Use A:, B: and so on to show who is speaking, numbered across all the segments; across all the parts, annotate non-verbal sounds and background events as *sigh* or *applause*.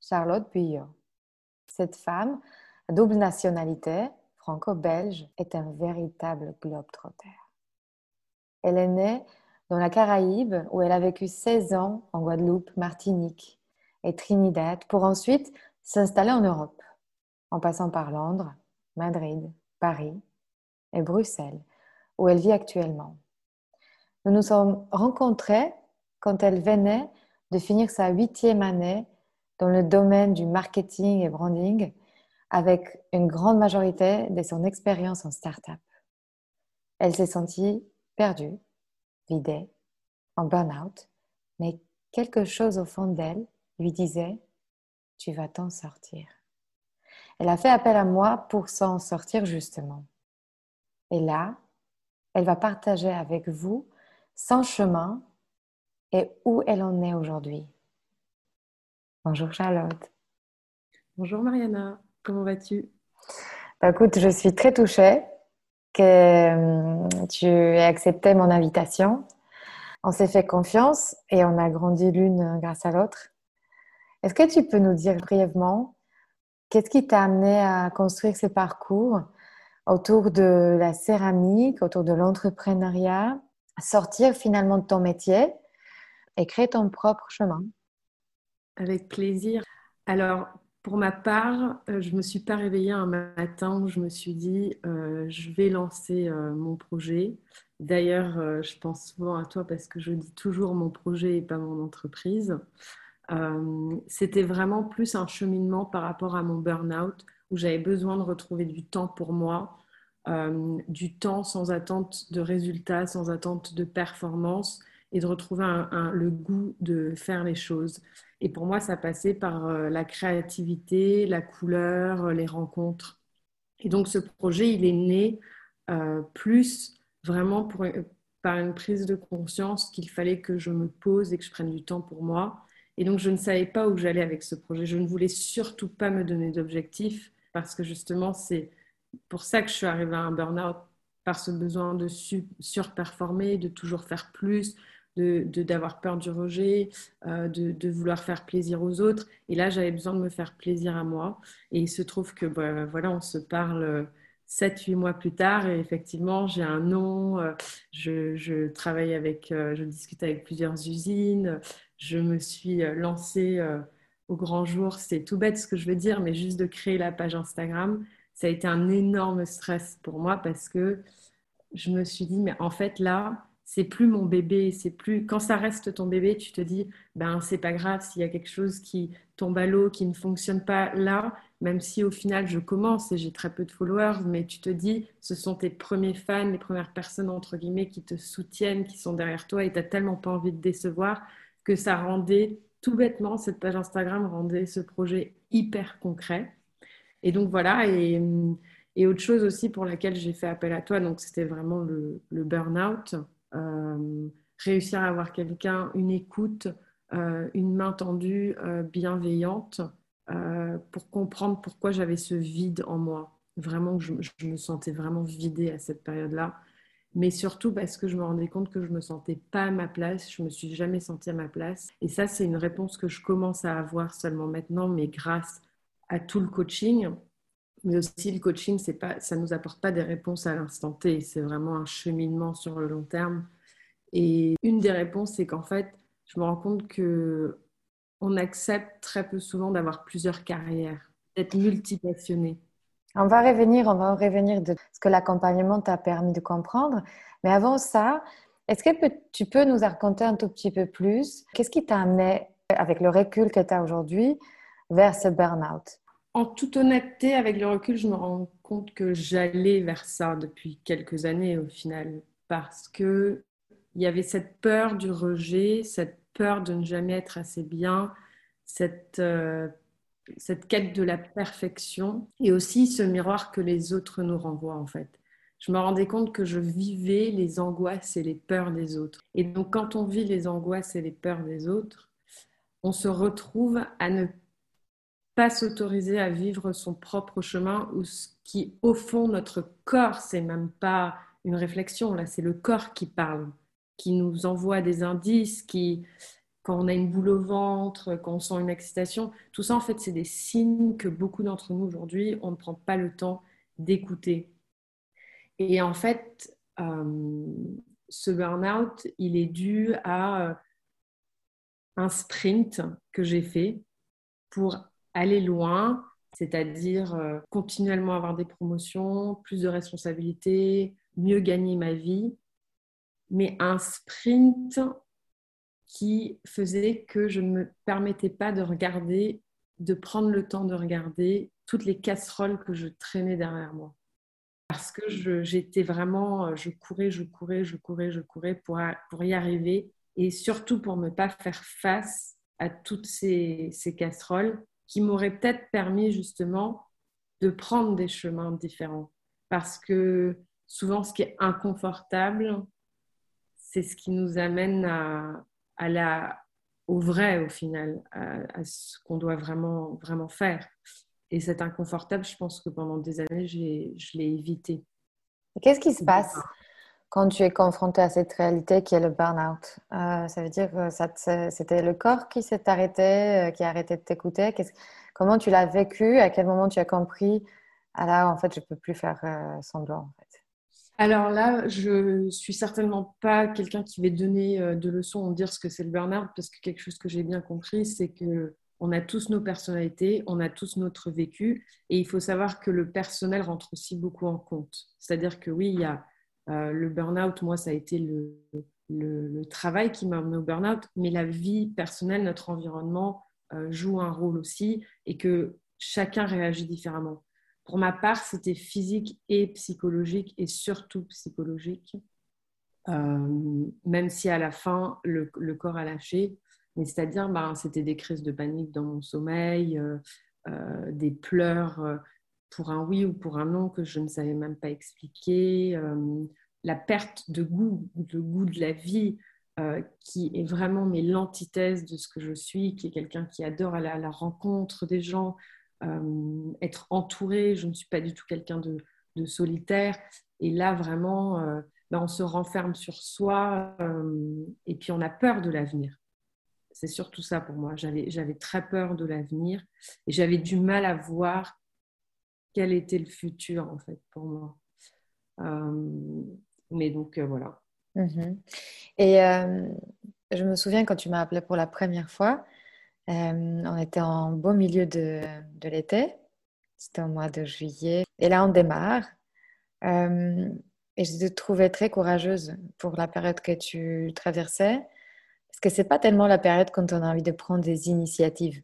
A: Charlotte Buyot. Cette femme, à double nationalité, franco-belge, est un véritable globe-trotter. Elle est née dans la Caraïbe où elle a vécu 16 ans en Guadeloupe, Martinique et Trinidad pour ensuite s'installer en Europe, en passant par Londres, Madrid, Paris et Bruxelles, où elle vit actuellement. Nous nous sommes rencontrés quand elle venait de finir sa huitième année dans le domaine du marketing et branding avec une grande majorité de son expérience en start-up. Elle s'est sentie perdue, vidée, en burn-out, mais quelque chose au fond d'elle lui disait Tu vas t'en sortir. Elle a fait appel à moi pour s'en sortir justement. Et là, elle va partager avec vous son chemin et où elle en est aujourd'hui. Bonjour Charlotte.
B: Bonjour Mariana, comment vas-tu?
A: Bah, Écoute, je suis très touchée que euh, tu aies accepté mon invitation. On s'est fait confiance et on a grandi l'une grâce à l'autre. Est-ce que tu peux nous dire brièvement qu'est-ce qui t'a amené à construire ce parcours autour de la céramique, autour de l'entrepreneuriat, sortir finalement de ton métier et créer ton propre chemin?
B: Avec plaisir. Alors, pour ma part, euh, je ne me suis pas réveillée un matin où je me suis dit, euh, je vais lancer euh, mon projet. D'ailleurs, je pense souvent à toi parce que je dis toujours mon projet et pas mon entreprise. C'était vraiment plus un cheminement par rapport à mon burn-out où j'avais besoin de retrouver du temps pour moi, du temps sans attente de résultats, sans attente de performance et de retrouver le goût de faire les choses. Et pour moi, ça passait par euh, la créativité, la couleur, euh, les rencontres. Et donc ce projet, il est né plus vraiment par une prise de conscience qu'il fallait que je me pose et que je prenne du temps pour moi. Et donc je ne savais pas où j'allais avec ce projet. Je ne voulais surtout pas me donner d'objectifs parce que justement, c'est pour ça que je suis arrivée à un burn-out, par ce besoin de surperformer, de toujours faire plus, d'avoir de, peur du rejet, euh, de, vouloir faire plaisir aux autres. Et là, j'avais besoin de me faire plaisir à moi. Et il se trouve que, bah, voilà, on se parle 7-8 mois plus tard et effectivement, j'ai un nom, euh, je, travaille avec, euh, je discute avec plusieurs usines, je me suis lancée au grand jour. C'est tout bête ce que je veux dire, mais juste de créer la page Instagram ça a été un énorme stress pour moi parce que je me suis dit, mais en fait, là, c'est plus mon bébé, c'est plus quand ça reste ton bébé, tu te dis ben c'est pas grave s'il y a quelque chose qui tombe à l'eau, qui ne fonctionne pas là, même si au final je commence et j'ai très peu de followers, mais tu te dis ce sont tes premiers fans, les premières personnes entre guillemets qui te soutiennent, qui sont derrière toi et tu n'as tellement pas envie de décevoir que ça rendait tout bêtement cette page Instagram rendait ce projet hyper concret. Et donc voilà, et, autre chose aussi pour laquelle j'ai fait appel à toi, donc c'était vraiment le, burn-out, euh, réussir à avoir quelqu'un, une écoute, euh, une main tendue, euh, bienveillante, pour comprendre pourquoi j'avais ce vide en moi. Vraiment, je, me sentais vraiment vidée à cette période-là mais surtout parce que je me rendais compte que je ne me sentais pas à ma place, je me suis jamais sentie à ma place. Et ça, c'est une réponse que je commence à avoir seulement maintenant, mais grâce à tout le coaching. Mais aussi, le coaching, ça ne nous apporte pas des réponses à l'instant T. C'est vraiment un cheminement sur le long terme. Et une des réponses, c'est qu'en fait, je me rends compte que on accepte très peu souvent d'avoir plusieurs carrières. d'être multipassionné.
A: On va revenir, on va revenir de ce que l'accompagnement t'a permis de comprendre. Mais avant ça, est-ce que tu peux nous raconter un tout petit peu plus? Qu'est-ce qui t'a amené, avec le recul que tu as aujourd'hui, vers ce burn-out?
B: En toute honnêteté, avec le recul, je me rends compte que j'allais vers ça depuis quelques années au final. Parce que il y avait cette peur du rejet, cette peur de ne jamais être assez bien, cette, euh, cette quête de la perfection et aussi ce miroir que les autres nous renvoient en fait. Je me rendais compte que je vivais les angoisses et les peurs des autres. Et donc quand on vit les angoisses et les peurs des autres, on se retrouve à ne pas s'autoriser à vivre son propre chemin ou ce qui au fond notre corps, c'est même pas une réflexion là, c'est le corps qui parle qui nous envoie des indices, qui, quand on a une boule au ventre, quand on sent une excitation, tout ça, en fait, c'est des signes que beaucoup d'entre nous aujourd'hui, on ne prend pas le temps d'écouter. Et en fait, euh, ce burn-out, il est dû à un sprint que j'ai fait pour aller loin, c'est-à-dire euh, continuellement avoir des promotions, plus de responsabilités, mieux gagner ma vie mais un sprint qui faisait que je ne me permettais pas de regarder, de prendre le temps de regarder toutes les casseroles que je traînais derrière moi. Parce que j'étais vraiment, je courais, je courais, je courais, je courais pour, pour y arriver et surtout pour ne pas faire face à toutes ces, ces casseroles qui m'auraient peut-être permis justement de prendre des chemins différents. Parce que souvent, ce qui est inconfortable, c'est ce qui nous amène à, la, au vrai au final, à, ce qu'on doit vraiment, vraiment faire. Et cet inconfortable, je pense que pendant des années, je l'ai évité.
A: Qu'est-ce qui se passe? Quand tu es confronté à cette réalité qui est le burn-out euh, Ça veut dire que c'était le corps qui s'est arrêté, euh, qui a arrêté de t'écouter? Comment tu l'as vécu? À quel moment tu as compris? Ah là, en fait, je ne peux plus faire euh, semblant. En.
B: Alors là, je suis certainement pas quelqu'un qui va donner euh, de leçons en dire ce que c'est le burn-out, parce que quelque chose que j'ai bien compris, c'est que on a tous nos personnalités, on a tous notre vécu, et il faut savoir que le personnel rentre aussi beaucoup en compte. C'est-à-dire que oui, il y a euh, le burn-out, moi, ça a été le, travail qui m'a amené au burn-out, mais la vie personnelle, notre environnement euh, joue un rôle aussi, et que chacun réagit différemment. Pour ma part, c'était physique et psychologique, et surtout psychologique, euh, même si à la fin, le, corps a lâché. Mais c'est-à-dire, ben, c'était des crises de panique dans mon sommeil, des pleurs pour un oui ou pour un non que je ne savais même pas expliquer, la perte de goût, de goût de la vie, qui est vraiment mais l'antithèse de ce que je suis, qui est quelqu'un qui adore aller à la rencontre des gens, euh, être entourée. Je ne suis pas du tout quelqu'un de, solitaire. Et là, vraiment, euh, ben, on se renferme sur soi euh, et puis on a peur de l'avenir. C'est surtout ça pour moi. J'avais très peur de l'avenir et j'avais du mal à voir quel était le futur en fait pour moi. mais donc voilà.
A: Mhm. Et je me souviens quand tu m'as appelé pour la première fois, euh, on était en beau milieu de, l'été, c'était au mois de juillet. Et là, on démarre. Euh, et je te trouvais très courageuse pour la période que tu traversais, parce que c'est pas tellement la période quand on a envie de prendre des initiatives.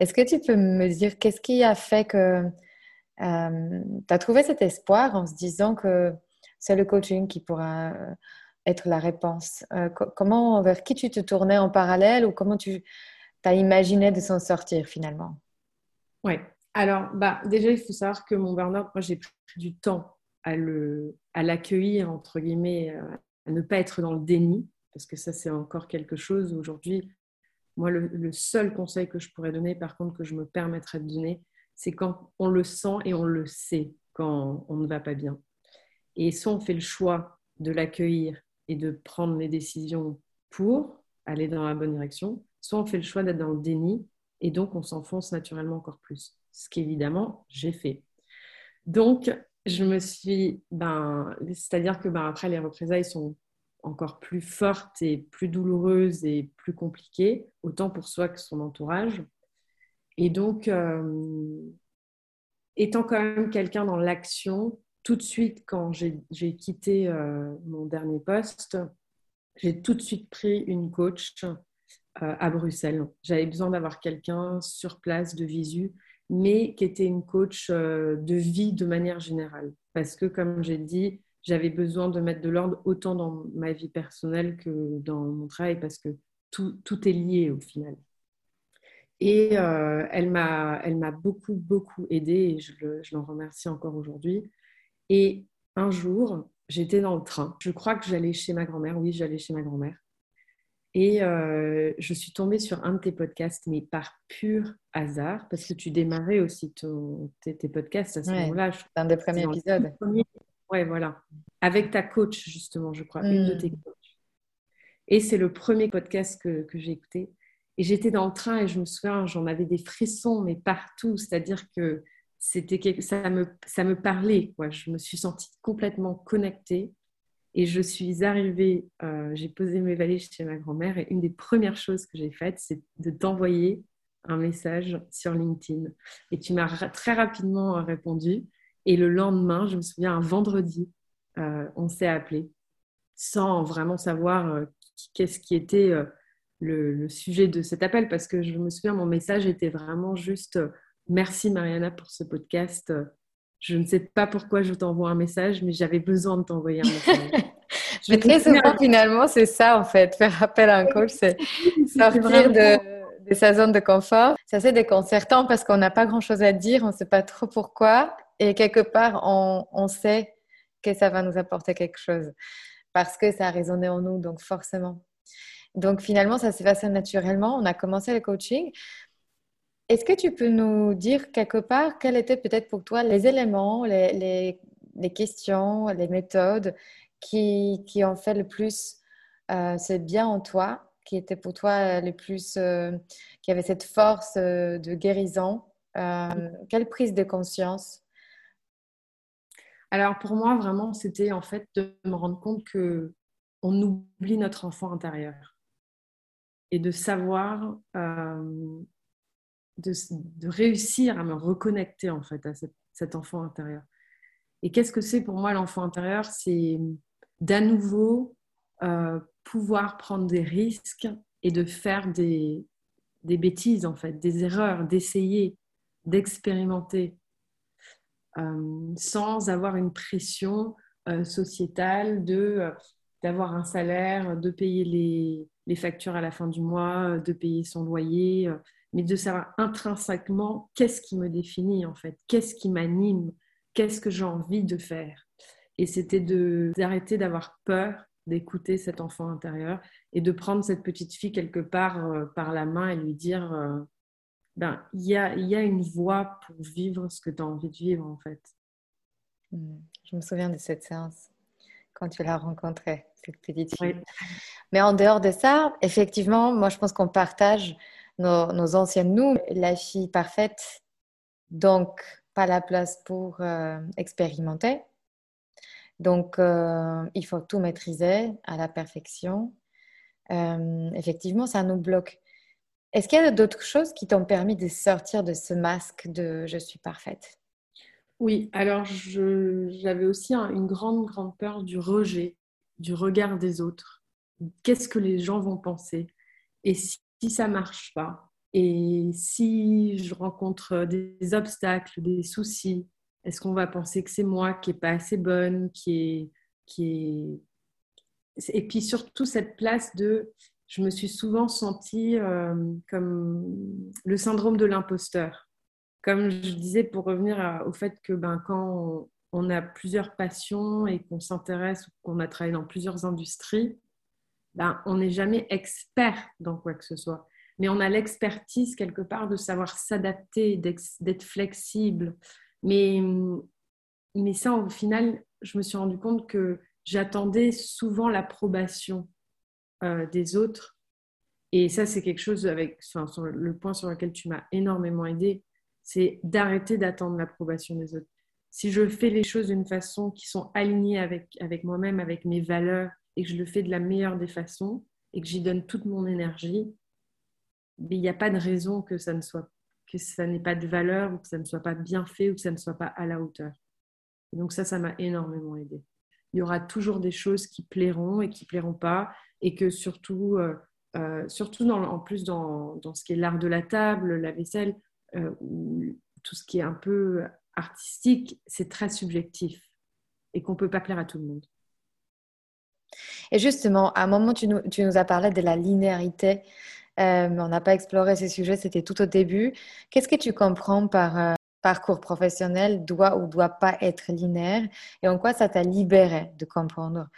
A: Est-ce que tu peux me dire qu'est-ce qui a fait que euh, tu as trouvé cet espoir en se disant que c'est le coaching qui pourra être la réponse Comment, vers qui tu te tournais en parallèle ou comment tu as imaginé de s'en sortir finalement?
B: Oui. Alors, bah, déjà, il faut savoir que mon burn-out, moi, j'ai pris du temps à, le, à l'accueillir, entre guillemets, euh, à ne pas être dans le déni, parce que ça, c'est encore quelque chose. Aujourd'hui, moi, le, seul conseil que je pourrais donner, par contre, que je me permettrais de donner, c'est quand on le sent et on le sait quand on ne va pas bien. Et soit on fait le choix de l'accueillir et de prendre les décisions pour aller dans la bonne direction, soit on fait le choix d'être dans le déni et donc on s'enfonce naturellement encore plus. Ce qu'évidemment, j'ai fait. Donc, je me suis, ben, c'est-à-dire que ben, après les représailles sont encore plus fortes et plus douloureuses et plus compliquées, autant pour soi que son entourage. Et donc, euh, étant quand même quelqu'un dans l'action, tout de suite, quand j'ai quitté euh, mon dernier poste, j'ai tout de suite pris une coach euh, à Bruxelles. J'avais besoin d'avoir quelqu'un sur place de visu, mais qui était une coach de vie de manière générale. Parce que, comme j'ai dit, j'avais besoin de mettre de l'ordre autant dans ma vie personnelle que dans mon travail, parce que tout est lié au final. Et euh, elle m'a beaucoup, beaucoup aidée et je l'en remercie encore aujourd'hui. Et un jour, j'étais dans le train. Je crois que j'allais chez ma grand-mère. Oui, j'allais chez ma grand-mère. Et euh, je suis tombée sur un de tes podcasts, mais par pur hasard, parce que tu démarrais aussi tes, podcasts à ce moment-là.
A: C'est un des premiers épisodes.
B: Oui, voilà. Avec ta coach, justement, je crois, une de tes hmm. coachs. Et c'est le premier podcast que, que j'ai écouté. Et j'étais dans le train et je me souviens, j'en avais des frissons, mais partout. C'est-à-dire que c'était ça me, ça me parlait. Quoi. Je me suis sentie complètement connectée. Et je suis arrivée, euh, j'ai posé mes valises chez ma grand-mère et une des premières choses que j'ai faites, c'est de t'envoyer un message sur LinkedIn. Et tu m'as très rapidement répondu. Et le lendemain, je me souviens, un vendredi, euh, on s'est appelé sans vraiment savoir euh, qu'est-ce qui était le, sujet de cet appel parce que je me souviens, mon message était vraiment juste merci Mariana pour ce podcast. Je ne sais pas pourquoi je t'envoie un message, mais j'avais besoin de t'envoyer un message. *laughs*
A: je très souvent, finalement, c'est ça en fait. Faire appel à un coach, c'est sortir de, de, sa zone de confort. C'est assez déconcertant parce qu'on n'a pas grand chose à dire, on ne sait pas trop pourquoi. Et quelque part, on, on sait que ça va nous apporter quelque chose parce que ça a résonné en nous, donc forcément. Donc finalement, ça s'est passé naturellement. On a commencé le coaching. Est-ce que tu peux nous dire quelque part quels étaient peut-être pour toi les éléments, les, questions, les méthodes qui, ont fait le plus euh, c'est bien en toi, qui étaient pour toi le plus, euh, qui avait cette force euh, de guérison Quelle prise de conscience?
B: Alors pour moi, vraiment, c'était en fait de me rendre compte que on oublie notre enfant intérieur et de savoir, euh, de, réussir à me reconnecter en fait à cet enfant intérieur. Et qu'est-ce que c'est pour moi l'enfant intérieur? C'est d'à nouveau euh, pouvoir prendre des risques et de faire des, des bêtises en fait, des erreurs, d'essayer, d'expérimenter, euh, sans avoir une pression sociétale de d'avoir un salaire, de payer les, les factures à la fin du mois, euh, de payer son loyer, euh, mais de savoir intrinsèquement qu'est-ce qui me définit en fait, qu'est-ce qui m'anime, qu'est-ce que j'ai envie de faire. Et c'était d'arrêter d'avoir peur d'écouter cet enfant intérieur et de prendre cette petite fille quelque part euh, par la main et lui dire ben il y a, y a une voie pour vivre ce que tu as envie de vivre en fait.
A: Hmm. Je me souviens de cette séance quand tu l'as rencontrée, cette petite fille. Mais en dehors de ça, effectivement, moi je pense qu'on partage nos, anciennes nous, la fille parfaite, donc pas la place pour euh, expérimenter. Donc euh, il faut tout maîtriser à la perfection. Euh, effectivement, ça nous bloque. Est-ce qu'il y a d'autres choses qui t'ont permis de sortir de ce masque de je suis parfaite
B: Oui, alors j'avais aussi une grande, grande peur du rejet, du regard des autres. Qu'est-ce que les gens vont penser? Et si, ça ne marche pas? Et si je rencontre des obstacles, des soucis, est-ce qu'on va penser que c'est moi qui n'est pas assez bonne, qui est, qui est... Et puis surtout cette place de... Je me suis souvent sentie euh, comme le syndrome de l'imposteur. Comme je disais, pour revenir au fait que ben, quand on a plusieurs passions et qu'on s'intéresse ou qu'on a travaillé dans plusieurs industries, ben, on n'est jamais expert dans quoi que ce soit. Mais on a l'expertise quelque part de savoir s'adapter, d'être flexible. Mais, mais ça, au final, je me suis rendu compte que j'attendais souvent l'approbation euh, des autres. Et ça, c'est quelque chose avec le point sur lequel tu m'as énormément aidé, c'est d'arrêter d'attendre l'approbation des autres. Si je fais les choses d'une façon qui sont alignées avec, avec moi-même, avec mes valeurs, et que je le fais de la meilleure des façons et que j'y donne toute mon énergie, il n'y a pas de raison que ça ne soit que ça n'ait pas de valeur ou que ça ne soit pas bien fait ou que ça ne soit pas à la hauteur. donc ça, ça m'a énormément aidé. Il y aura toujours des choses qui plairont et qui plairont pas et que surtout, euh, euh, surtout en plus dans, dans ce qui est l'art de la table, la vaisselle, ou tout ce qui est un peu artistique, c'est très subjectif et qu'on ne peut pas plaire à tout le monde.
A: Et justement, à un moment, tu nous, tu nous as parlé de la linéarité, euh, mais on n'a pas exploré ces sujets, c'était tout au début. Qu'est-ce que tu comprends par euh, parcours professionnel doit ou doit pas être linéaire et en quoi ça t'a libéré de comprendre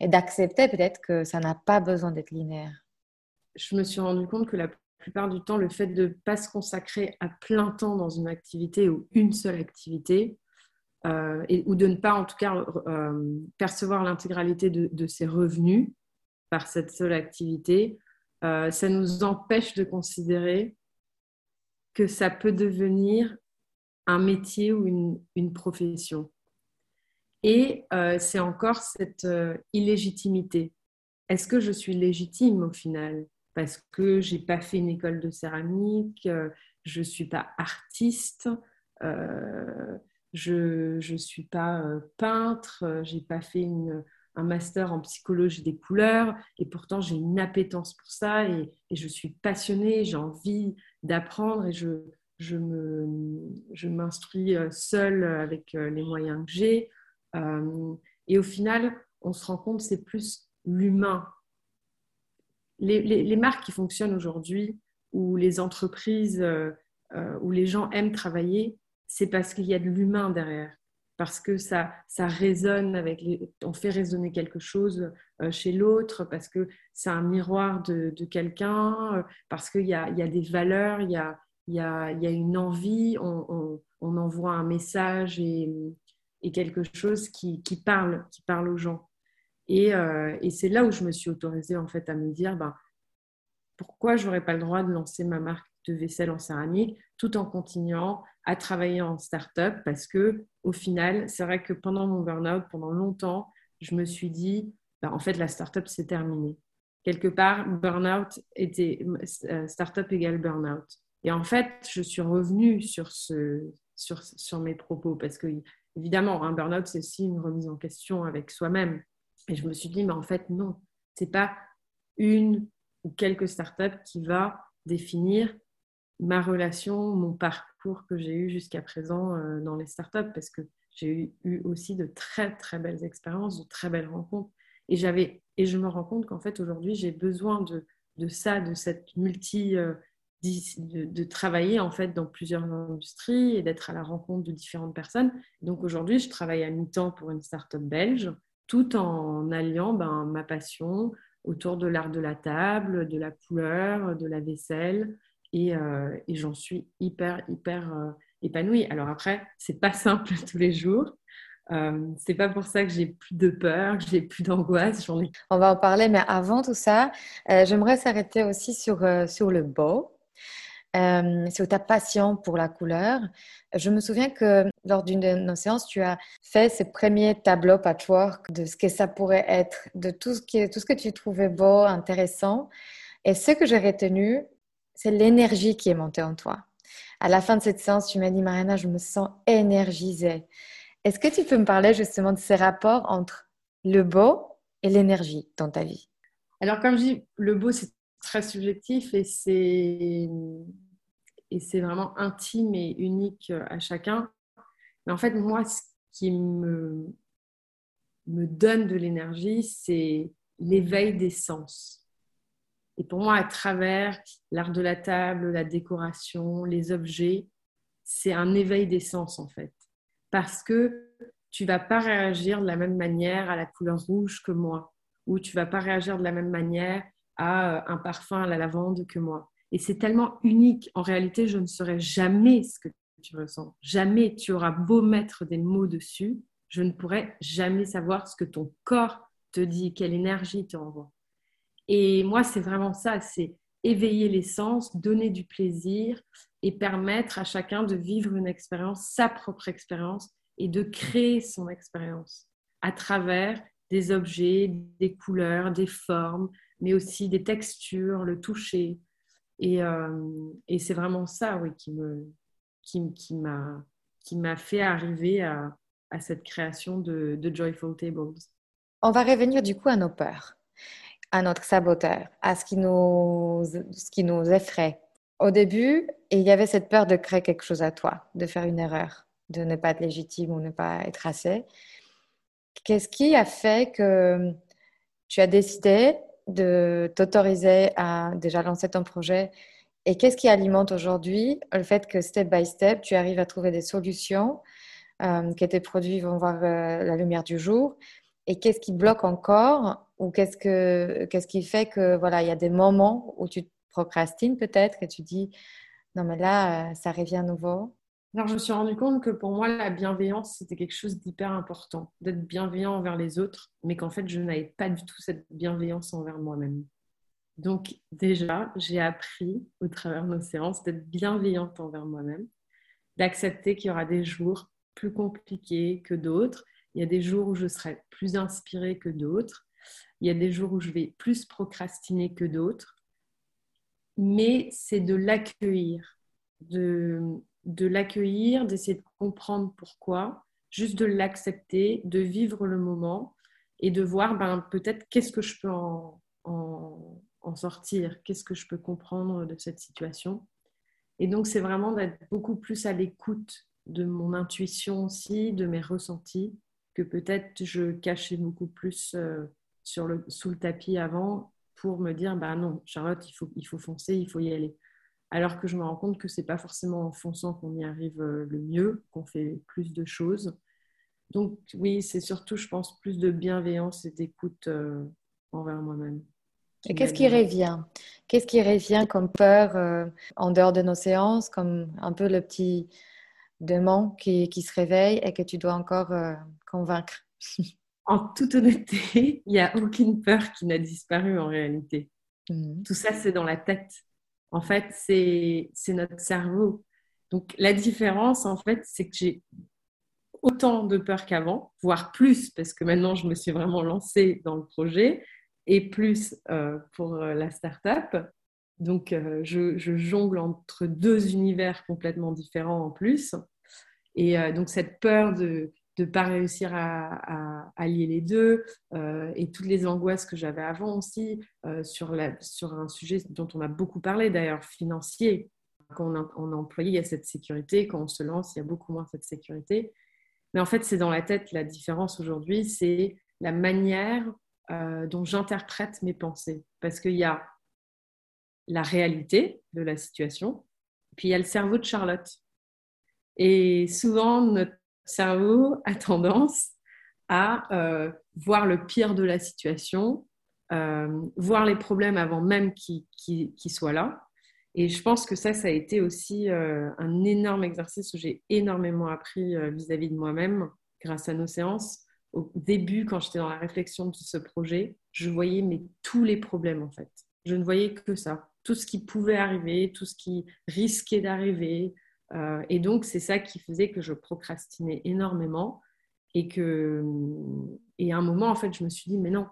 A: et d'accepter peut-être que ça n'a pas besoin d'être linéaire?
B: Je me suis rendu compte que la plupart du temps, le fait de ne pas se consacrer à plein temps dans une activité ou une seule activité, euh, ou de ne pas en tout cas euh, percevoir l'intégralité de, ses revenus par cette seule activité, euh, ça nous empêche de considérer que ça peut devenir un métier ou une, une profession. Et c'est encore cette illégitimité. Est-ce que je suis légitime au final? Parce que j'ai pas fait une école de céramique, je suis pas artiste, je ne suis pas euh, peintre, euh, j'ai pas fait un master en psychologie des couleurs et pourtant j'ai une appétence pour ça et, je suis passionnée, j'ai envie d'apprendre et je, je, me, je m'instruis euh, seule avec les moyens que j'ai. et au final, on se rend compte c'est plus l'humain. Les, marques qui fonctionnent aujourd'hui ou les entreprises où les gens aiment travailler, c'est parce qu'il y a de l'humain derrière, parce que ça, ça résonne avec les, on fait résonner quelque chose euh, chez l'autre, parce que c'est un miroir de, quelqu'un, euh, parce qu'il y a, y a des valeurs, il y a, y a, y a une envie, on, on, envoie un message et, et quelque chose qui, qui, parle, qui parle aux gens. Et, euh, et c'est là où je me suis autorisée en fait à me dire, ben, pourquoi je n'aurais pas le droit de lancer ma marque de vaisselle en céramique tout en continuant à travailler en start-up? Parce que au final, c'est vrai que pendant mon burn-out, pendant longtemps, je me suis dit, bah, en fait, la start-up, c'est terminé. Quelque part, burn-out était euh, start-up égale burn-out. Et en fait, je suis revenue sur, ce, sur, sur mes propos parce que, évidemment, un burn-out, c'est aussi une remise en question avec soi-même. Et je me suis dit, mais en fait, non, c'est pas une ou quelques startups qui va définir ma relation, mon parcours que j'ai eu jusqu'à présent euh, dans les startups, parce que j'ai eu aussi de très très belles expériences, de très belles rencontres. Et, et je me rends compte qu'en fait aujourd'hui j'ai besoin de, de, ça, de cette multi, euh, de, de, travailler en fait dans plusieurs industries et d'être à la rencontre de différentes personnes. Donc aujourd'hui je travaille à mi-temps pour une startup belge, tout en alliant ben, ma passion autour de l'art de la table, de la couleur, de la vaisselle, euh, et, j'en suis hyper, hyper euh, épanouie. Alors après, c'est pas *laughs* simple tous les jours. Euh, c'est pas pour ça que j'ai plus de peur, que j'ai plus d'angoisse. Ai...
A: On va en parler, mais avant tout ça, euh, j'aimerais s'arrêter aussi sur, sur le beau, sur ta passion pour la couleur. Je me souviens que lors d'une de nos séances, tu as fait ce premier tableau patchwork de ce que ça pourrait être, de tout ce, qui, tout ce que tu trouvais beau, intéressant. Et ce que j'ai retenu, c'est l'énergie qui est montée en toi. À la fin de cette séance, tu m'as dit, Mariana, je me sens énergisée. Est-ce que tu peux me parler justement de ces rapports entre le beau et l'énergie dans ta vie?
B: Alors, comme je dis, le beau, c'est très subjectif et c'est, et c'est vraiment intime et unique à chacun. Mais en fait, moi, ce qui me, me donne de l'énergie, c'est l'éveil des sens. Et pour moi, à travers l'art de la table, la décoration, les objets, c'est un éveil des sens en fait. Parce que tu vas pas réagir de la même manière à la couleur rouge que moi, ou tu vas pas réagir de la même manière à euh, un parfum à la lavande que moi. Et c'est tellement unique. En réalité, je ne saurais jamais ce que tu ressens. Jamais tu auras beau mettre des mots dessus, je ne pourrais jamais savoir ce que ton corps te dit, quelle énergie te envoie. Et moi, c'est vraiment ça, c'est éveiller les sens, donner du plaisir et permettre à chacun de vivre une expérience, sa propre expérience, et de créer son expérience à travers des objets, des couleurs, des formes, mais aussi des textures, le toucher. Et, euh, et c'est vraiment ça, oui, qui me, qui, qui m'a, qui m'a fait arriver à, cette création de, de, Joyful Tables.
A: On va revenir du coup à nos peurs, à notre saboteur, à ce qui nous, ce qui nous effraie. Au début, il y avait cette peur de créer quelque chose à toi, de faire une erreur, de ne pas être légitime ou ne pas être assez. Qu'est-ce qui a fait que tu as décidé de t'autoriser à déjà lancer ton projet? Et qu'est-ce qui alimente aujourd'hui le fait que step by step, tu arrives à trouver des solutions, euh, que tes produits vont voir euh, la lumière du jour? Et qu'est-ce qui bloque encore ou qu'est-ce, que, qu'est-ce qui fait que voilà, il y a des moments où tu procrastines peut-être et tu dis non mais là, euh, ça revient à nouveau?
B: Alors, je me suis rendu compte que pour moi, la bienveillance, c'était quelque chose d'hyper important, d'être bienveillant envers les autres, mais qu'en fait, je n'avais pas du tout cette bienveillance envers moi-même. Donc, déjà, j'ai appris au travers de nos séances d'être bienveillante envers moi-même, d'accepter qu'il y aura des jours plus compliqués que d'autres. Il y a des jours où je serai plus inspirée que d'autres. Il y a des jours où je vais plus procrastiner que d'autres. Mais c'est de l'accueillir, de de l'accueillir, d'essayer de comprendre pourquoi, juste de l'accepter, de vivre le moment et de voir ben, peut-être qu'est-ce que je peux en, sortir, qu'est-ce que je peux comprendre de cette situation. Et donc, c'est vraiment d'être beaucoup plus à l'écoute de mon intuition aussi, de mes ressentis, que peut-être je cachais beaucoup plus euh, sur le, sous le tapis avant pour me dire, bah non, Charlotte, il faut, il faut foncer, il faut y aller alors que je me rends compte que c'est pas forcément en fonçant qu'on y arrive euh, le mieux, qu'on fait plus de choses. Donc oui, c'est surtout, je pense, plus de bienveillance et d'écoute euh, envers moi-même.
A: Et qu'est-ce qui revient? Qu'est-ce qui revient comme peur euh, en dehors de nos séances, comme un peu le petit démon qui, qui se réveille et que tu dois encore convaincre?
B: En toute honnêteté, *laughs* il n'y a aucune peur qui n'a disparu en réalité. Mmh. Tout ça, c'est dans la tête. En fait, c'est notre cerveau. Donc, la différence, en fait, c'est que j'ai autant de peur qu'avant, voire plus, parce que maintenant, je me suis vraiment lancée dans le projet, et plus euh, pour euh, la start-up. Donc, euh, je, jongle entre deux univers complètement différents en plus. Et donc, cette peur de ne pas réussir à, lier les deux euh, et toutes les angoisses que j'avais avant aussi euh, sur, sur un sujet dont on a beaucoup parlé d'ailleurs, financier. Quand on, est employé, il y a cette sécurité. Quand on se lance, il y a beaucoup moins cette sécurité. Mais en fait, c'est dans la tête la différence aujourd'hui, c'est la manière euh, dont j'interprète mes pensées. Parce qu'il y a la réalité de la situation, puis il y a le cerveau de Charlotte. Et souvent, notre cerveau a tendance à euh, voir le pire de la situation, euh, voir les problèmes avant même qu'ils soient là. Et je pense que ça, ça a été aussi euh, un énorme exercice où j'ai énormément appris vis-à-vis de moi-même grâce à nos séances. Au début, quand j'étais dans la réflexion de ce projet, je voyais mais, tous les problèmes en fait. Je ne voyais que ça. Tout ce qui pouvait arriver, tout ce qui risquait d'arriver, euh, et donc, c'est ça qui faisait que je procrastinais énormément et que, et à un moment, en fait, je me suis dit, mais non,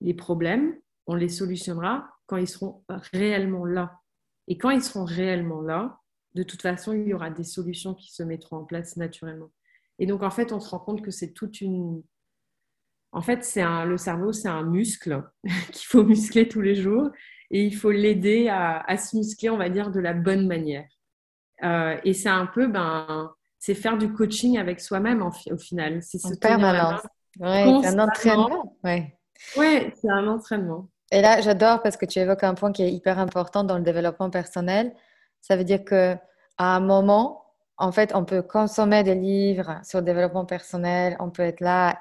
B: les problèmes, on les solutionnera quand ils seront réellement là. Et quand ils seront réellement là, de toute façon, il y aura des solutions qui se mettront en place naturellement. Et donc, en fait, on se rend compte que c'est toute une... En fait, c'est un... le cerveau, c'est un muscle *laughs* qu'il faut muscler tous les jours et il faut l'aider à, à se muscler, on va dire, de la bonne manière. Euh, et c'est un peu, ben, c'est faire du coaching avec soi-même au final.
A: C'est en permanence. Ouais, c'est un entraînement. Ouais.
B: ouais c'est un entraînement.
A: Et là, j'adore parce que tu évoques un point qui est hyper important dans le développement personnel. Ça veut dire que à un moment, en fait, on peut consommer des livres sur le développement personnel, on peut être là,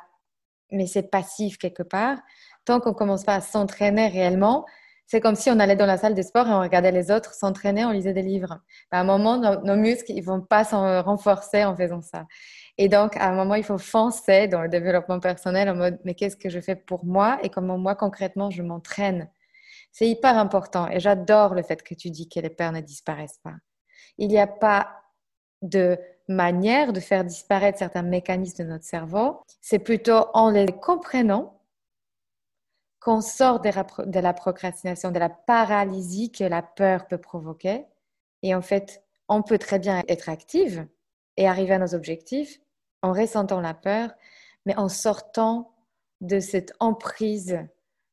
A: mais c'est passif quelque part. Tant qu'on ne commence pas à s'entraîner réellement, c'est comme si on allait dans la salle de sport et on regardait les autres s'entraîner, on lisait des livres. À un moment, nos, muscles, ils vont pas s'en renforcer en faisant ça. Et donc, à un moment, il faut foncer dans le développement personnel en mode, mais qu'est-ce que je fais pour moi et comment moi, concrètement, je m'entraîne? C'est hyper important. Et j'adore le fait que tu dis que les peurs ne disparaissent pas. Il n'y a pas de manière de faire disparaître certains mécanismes de notre cerveau. C'est plutôt en les comprenant qu'on sort de la procrastination, de la paralysie que la peur peut provoquer. Et en fait, on peut très bien être active et arriver à nos objectifs en ressentant la peur, mais en sortant de cette emprise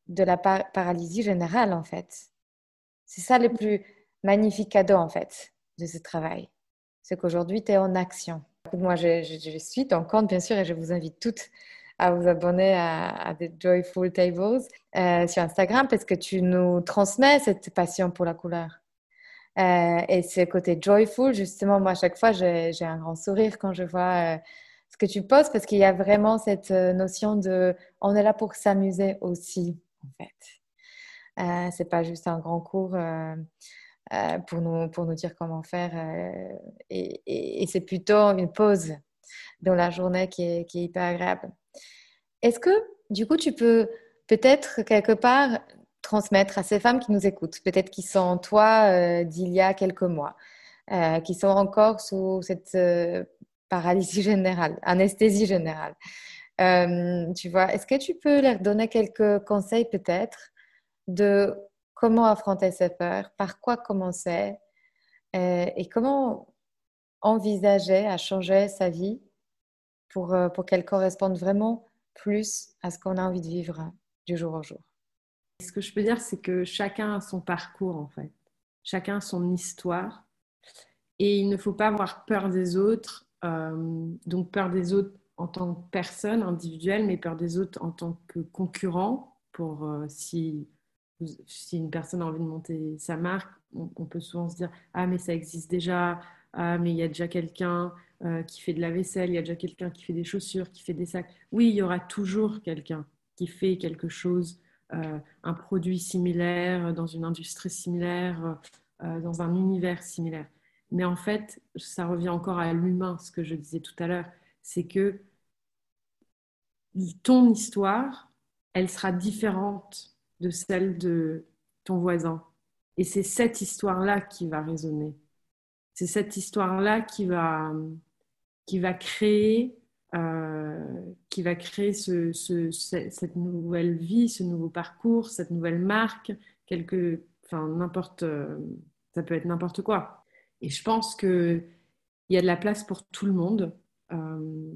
A: de la paralysie générale, en fait. C'est ça le plus magnifique cadeau, en fait, de ce travail. C'est qu'aujourd'hui, tu es en action. Moi, je, suis ton compte, bien sûr, et je vous invite toutes à vous abonner à, des Joyful Tables euh, sur Instagram parce que tu nous transmets cette passion pour la couleur. Euh, et ce côté joyful, justement, moi, à chaque fois, j'ai un grand sourire quand je vois euh, ce que tu poses parce qu'il y a vraiment cette notion de on est là pour s'amuser aussi, en fait. c'est pas juste un grand cours. pour, nous, pour nous dire comment faire. et, c'est plutôt une pause dans la journée qui est hyper agréable. Est-ce que, du coup, tu peux peut-être quelque part transmettre à ces femmes qui nous écoutent, peut-être qui sont toi euh, d'il y a quelques mois, euh, qui sont encore sous cette euh, paralysie générale, anesthésie générale. tu vois, est-ce que tu peux leur donner quelques conseils peut-être de comment affronter ces peurs, par quoi commencer et comment envisager à changer sa vie pour, pour qu'elle corresponde vraiment plus à ce qu'on a envie de vivre du jour au jour.
B: Ce que je peux dire, c'est que chacun a son parcours en fait, chacun a son histoire, et il ne faut pas avoir peur des autres, euh, donc peur des autres en tant que personne individuelle, mais peur des autres en tant que concurrent, pour euh, si, si une personne a envie de monter sa marque, on, on peut souvent se dire, ah mais ça existe déjà, ah mais il y a déjà quelqu'un, euh, qui fait de la vaisselle, il y a déjà quelqu'un qui fait des chaussures, qui fait des sacs. Oui, il y aura toujours quelqu'un qui fait quelque chose, euh, un produit similaire, dans une industrie similaire, euh, dans un univers similaire. Mais en fait, ça revient encore à l'humain, ce que je disais tout à l'heure, c'est que ton histoire, elle sera différente de celle de ton voisin. Et c'est cette histoire-là qui va résonner. C'est cette histoire-là qui va, qui va créer, euh, qui va créer ce, cette nouvelle vie, ce nouveau parcours, cette nouvelle marque, quelque, enfin n'importe, ça peut être n'importe quoi. Et je pense que il y a de la place pour tout le monde. Euh,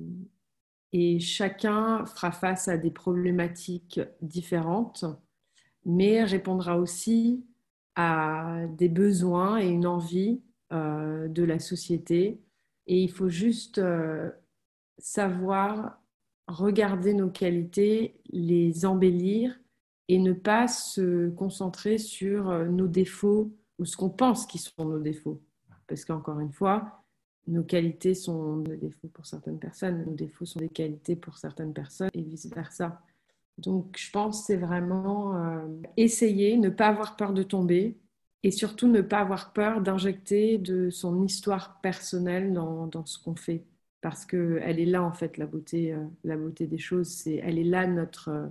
B: et chacun fera face à des problématiques différentes, mais répondra aussi à des besoins et une envie euh, de la société et il faut juste euh, savoir regarder nos qualités, les embellir et ne pas se concentrer sur euh, nos défauts ou ce qu'on pense qui sont nos défauts. Parce qu'encore une fois, nos qualités sont des défauts pour certaines personnes, nos défauts sont des qualités pour certaines personnes et vice-versa. Donc je pense que c'est vraiment euh, essayer, ne pas avoir peur de tomber, et surtout ne pas avoir peur d'injecter de son histoire personnelle dans, dans ce qu'on fait parce qu'elle est là en fait la beauté, euh, la beauté des choses, c'est elle est là notre euh,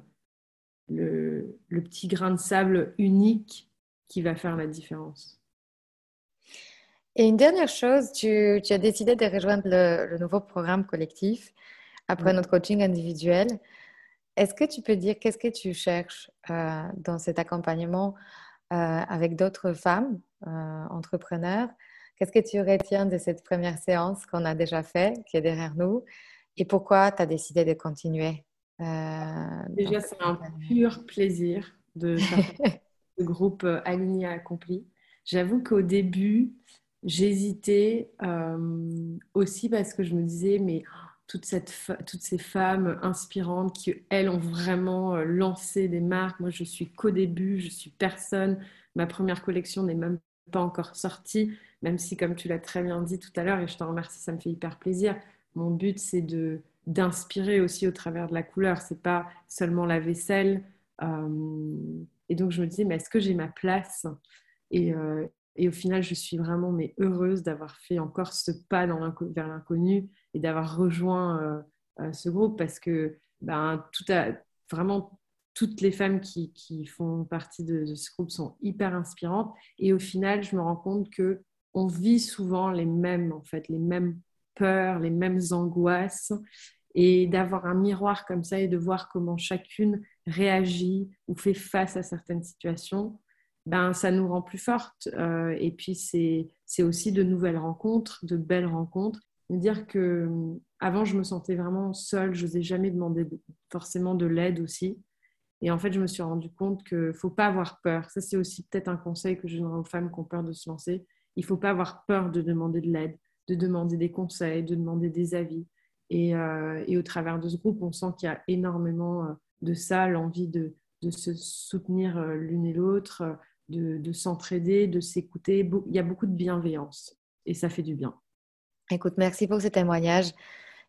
B: le, le, petit grain de sable unique qui va faire la différence.
A: Et une dernière chose, tu, tu as décidé de rejoindre le, nouveau programme collectif après notre coaching individuel. Est-ce que tu peux dire qu'est-ce que tu cherches euh, dans cet accompagnement avec d'autres femmes euh, entrepreneurs. Qu'est-ce que tu retiens de cette première séance qu'on a déjà faite, qui est derrière nous, et pourquoi tu as décidé de continuer
B: euh, Déjà, c'est un pur plaisir de *laughs* ce groupe Aligné Accompli. J'avoue qu'au début, j'hésitais aussi parce que je me disais, mais toutes ces femmes inspirantes qui, elles, ont vraiment euh, lancé des marques. Moi, je suis qu'au début, je suis personne. Ma première collection n'est même pas encore sortie, même si, comme tu l'as très bien dit tout à l'heure, et je te remercie, ça me fait hyper plaisir. Mon but, c'est de d'inspirer aussi au travers de la couleur. C'est pas seulement la vaisselle. Euh, et donc, je me disais, mais est-ce que j'ai ma place? Et, euh, et au final, je suis vraiment mais heureuse d'avoir fait encore ce pas dans vers l'inconnu et d'avoir rejoint euh, euh, ce groupe parce que ben, tout vraiment toutes les femmes qui, qui font partie de, ce groupe sont hyper inspirantes. Et au final, je me rends compte que on vit souvent les mêmes, en fait, les mêmes peurs, les mêmes angoisses. Et d'avoir un miroir comme ça et de voir comment chacune réagit ou fait face à certaines situations, ben, ça nous rend plus fortes. Euh, et puis, c'est aussi de nouvelles rencontres, de belles rencontres. Dire que hum, avant, je me sentais vraiment seule, je n'osais jamais demander forcément de l'aide aussi. Et en fait, je me suis rendu compte qu'il ne faut pas avoir peur. Ça, c'est aussi peut-être un conseil que je donnerais aux femmes qui ont peur de se lancer. Il faut pas avoir peur de demander de l'aide, de demander des conseils, de demander des avis. Et, euh, et au travers de ce groupe, on sent qu'il y a énormément euh, de ça, l'envie de, de, se soutenir euh, l'une et l'autre, de, de s'entraider, de s'écouter. Il y a beaucoup de bienveillance et ça fait du bien.
A: Écoute, merci pour ce témoignage.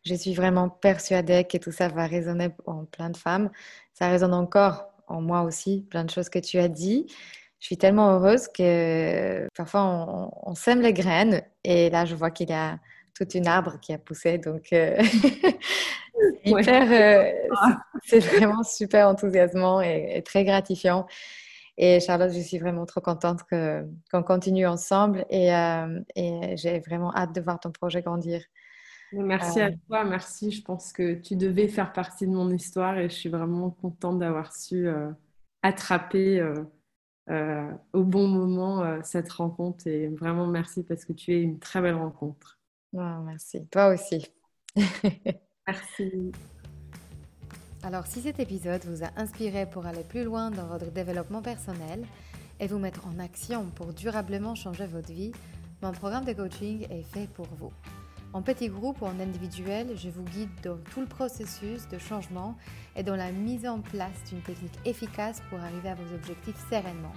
A: Je suis vraiment persuadée que tout ça va résonner en plein de femmes. Ça résonne encore en moi aussi, plein de choses que tu as dit. Je suis tellement heureuse que parfois on, sème les graines et là je vois qu'il y a tout un arbre qui a poussé. Donc, euh, *laughs* euh, c'est vraiment super enthousiasmant et, très gratifiant. Et Charlotte, je suis vraiment trop contente qu'on continue ensemble et, euh, et j'ai vraiment hâte de voir ton projet grandir.
B: Merci à toi, merci. Je pense que tu devais faire partie de mon histoire et je suis vraiment contente d'avoir su attraper au bon moment cette rencontre. Et vraiment merci parce que tu es une très belle rencontre.
A: Oh, merci. Toi aussi. *laughs*
B: merci.
A: Alors, si cet épisode vous a inspiré pour aller plus loin dans votre développement personnel et vous mettre en action pour durablement changer votre vie, mon programme de coaching est fait pour vous. En petit groupe ou en individuel, je vous guide dans tout le processus de changement et dans la mise en place d'une technique efficace pour arriver à vos objectifs sereinement.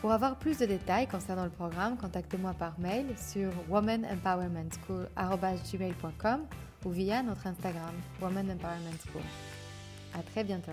A: Pour avoir plus de détails concernant le programme, contactez-moi par mail sur womanempowermentschool.com ou via notre Instagram Woman Empowerment School. À très bientôt.